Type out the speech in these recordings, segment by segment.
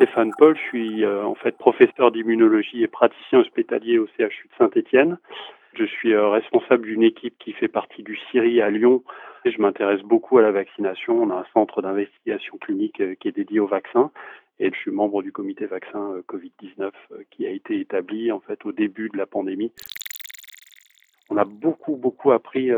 Stéphane Paul, je suis euh, en fait professeur d'immunologie et praticien hospitalier au CHU de Saint-Étienne. Je suis euh, responsable d'une équipe qui fait partie du CIRI à Lyon je m'intéresse beaucoup à la vaccination. On a un centre d'investigation clinique euh, qui est dédié au vaccin et je suis membre du comité vaccin Covid-19 qui a été établi en fait au début de la pandémie. On a beaucoup beaucoup appris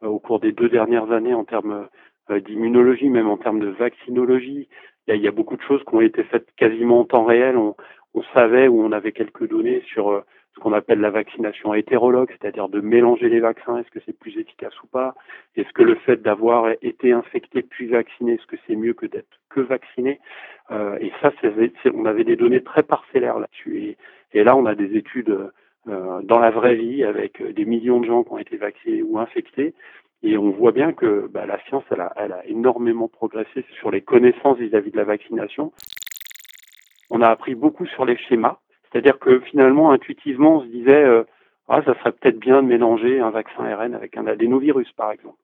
au cours des deux dernières années en termes d'immunologie, même en termes de vaccinologie, il y, a, beaucoup de choses qui ont été faites quasiment en temps réel. On, on savait ou on avait quelques données sur euh, ce qu'on appelle la vaccination hétérologue, c'est-à-dire de mélanger les vaccins. Est-ce que c'est plus efficace ou pas? Est-ce que le fait d'avoir été infecté puis vacciné, est-ce que c'est mieux que d'être que vacciné? Euh, Et ça, on avait des données très parcellaires là-dessus. Et, et, là, on a des études euh, dans la vraie vie avec des millions de gens qui ont été vaccinés ou infectés et on voit bien que bah, la science, elle a, elle a, énormément progressé sur les connaissances vis-à-vis de la vaccination. On a appris beaucoup sur les schémas, c'est-à-dire que finalement, intuitivement, on se disait, euh, ah, ça serait peut-être bien de mélanger un vaccin ARN avec un adénovirus, par exemple.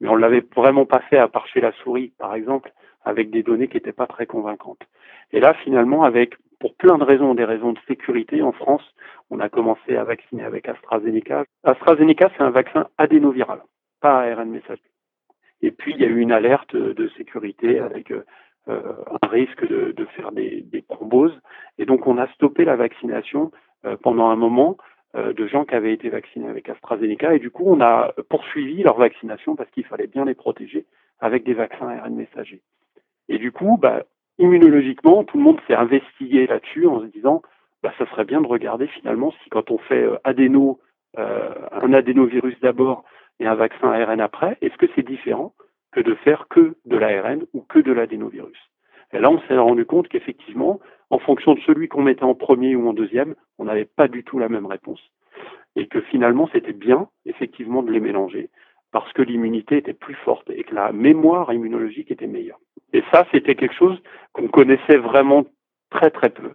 Mais on l'avait vraiment pas fait à part chez la souris, par exemple, avec des données qui n'étaient pas très convaincantes. Et là, finalement, avec pour plein de raisons, des raisons de sécurité, en France, on a commencé à vacciner avec AstraZeneca. AstraZeneca, c'est un vaccin adénoviral pas ARN messager. Et puis, il y a eu une alerte de sécurité avec euh, un risque de, faire des, des, thromboses. Et donc, on a stoppé la vaccination euh, pendant un moment euh, de gens qui avaient été vaccinés avec AstraZeneca. Et du coup, on a poursuivi leur vaccination parce qu'il fallait bien les protéger avec des vaccins ARN messagers. Et du coup, bah, immunologiquement, tout le monde s'est investigué là-dessus en se disant, bah, ça serait bien de regarder finalement si quand on fait adéno, un adénovirus d'abord, et un vaccin ARN après, est-ce que c'est différent que de faire que de l'ARN ou que de l'adénovirus? Et là, on s'est rendu compte qu'effectivement, en fonction de celui qu'on mettait en premier ou en deuxième, on n'avait pas du tout la même réponse. Et que finalement, c'était bien, effectivement, de les mélanger, parce que l'immunité était plus forte et que la mémoire immunologique était meilleure. Et ça, c'était quelque chose qu'on connaissait vraiment très très peu.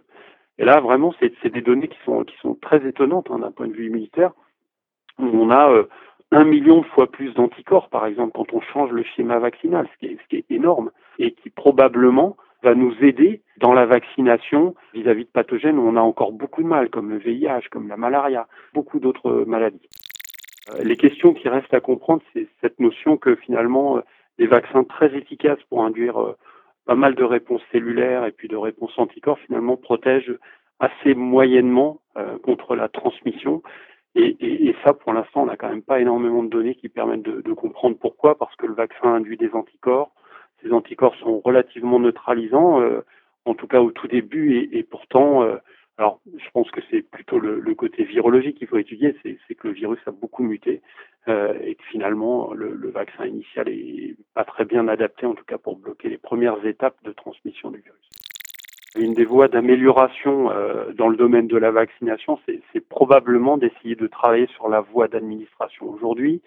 Et là, vraiment, c'est des données qui sont, qui sont très étonnantes hein, d'un point de vue immunitaire, où on a euh, un million de fois plus d'anticorps, par exemple, quand on change le schéma vaccinal, ce qui est, ce qui est énorme, et qui probablement va nous aider dans la vaccination vis-à-vis de pathogènes où on a encore beaucoup de mal, comme le VIH, comme la malaria, beaucoup d'autres maladies. Euh, les questions qui restent à comprendre, c'est cette notion que finalement, des vaccins très efficaces pour induire euh, pas mal de réponses cellulaires et puis de réponses anticorps, finalement, protègent assez moyennement euh, contre la transmission et, ça, pour l'instant, on n'a quand même pas énormément de données qui permettent de, comprendre pourquoi, parce que le vaccin induit des anticorps. Ces anticorps sont relativement neutralisants, euh, en tout cas au tout début, et, pourtant, alors je pense que c'est plutôt le, le, côté virologique qu'il faut étudier, c'est que le virus a beaucoup muté euh, et que finalement le, le, vaccin initial est pas très bien adapté, en tout cas pour bloquer les premières étapes de transmission du virus. Une des voies d'amélioration euh, dans le domaine de la vaccination, c'est probablement d'essayer de travailler sur la voie d'administration. Aujourd'hui,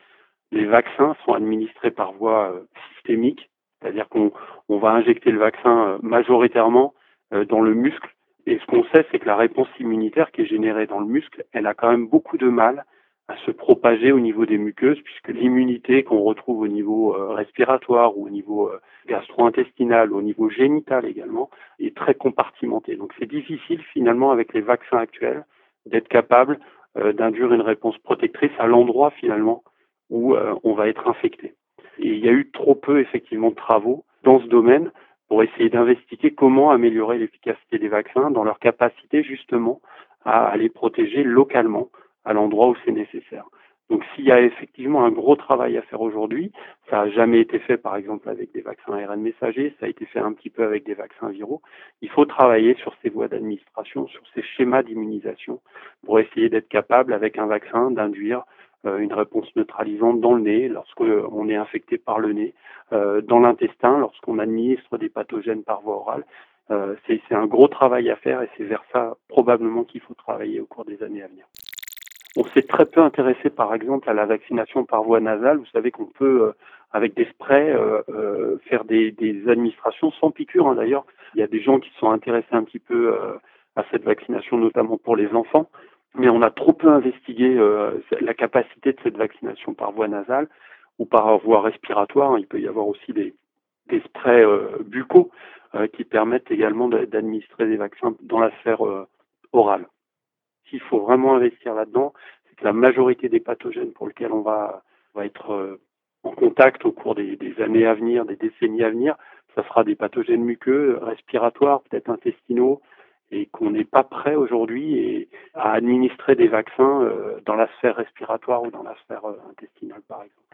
les vaccins sont administrés par voie euh, systémique, c'est-à-dire qu'on on va injecter le vaccin euh, majoritairement dans le muscle. Et ce qu'on sait, c'est que la réponse immunitaire qui est générée dans le muscle, elle a quand même beaucoup de mal à se propager au niveau des muqueuses, puisque l'immunité qu'on retrouve au niveau euh, respiratoire ou au niveau euh, gastro-intestinal, au niveau génital également, est très compartimentée. Donc c'est difficile finalement avec les vaccins actuels d'être capable euh, d'induire une réponse protectrice à l'endroit finalement où on va être infecté. Et il y a eu trop peu effectivement de travaux dans ce domaine pour essayer d'investiguer comment améliorer l'efficacité des vaccins dans leur capacité justement à les protéger localement à l'endroit où c'est nécessaire. Donc s'il y a effectivement un gros travail à faire aujourd'hui, ça n'a jamais été fait par exemple avec des vaccins ARN messagers, ça a été fait un petit peu avec des vaccins viraux. Il faut travailler sur ces voies d'administration, sur ces schémas d'immunisation pour essayer d'être capable avec un vaccin d'induire une réponse neutralisante dans le nez lorsqu'on est infecté par le nez, euh, dans l'intestin lorsqu'on administre des pathogènes par voie orale. Euh, c'est un gros travail à faire et c'est vers ça probablement qu'il faut travailler au cours des années à venir. On s'est très peu intéressé, par exemple, à la vaccination par voie nasale. Vous savez qu'on peut, euh, avec des sprays, euh, euh, faire des, des, administrations sans piqûre. Hein, D'ailleurs, il y a des gens qui sont intéressés un petit peu à cette vaccination, notamment pour les enfants. Mais on a trop peu investigué la capacité de cette vaccination par voie nasale ou par voie respiratoire. Il peut y avoir aussi des, des sprays buccaux qui permettent également d'administrer des vaccins dans la sphère orale. S'il faut vraiment investir là-dedans, c'est que la majorité des pathogènes pour lesquels on va, va être en contact au cours des, des, années à venir, des décennies à venir, ça sera des pathogènes muqueux, respiratoires, peut-être intestinaux, et qu'on n'est pas prêt aujourd'hui à administrer des vaccins dans la sphère respiratoire ou dans la sphère intestinale, par exemple.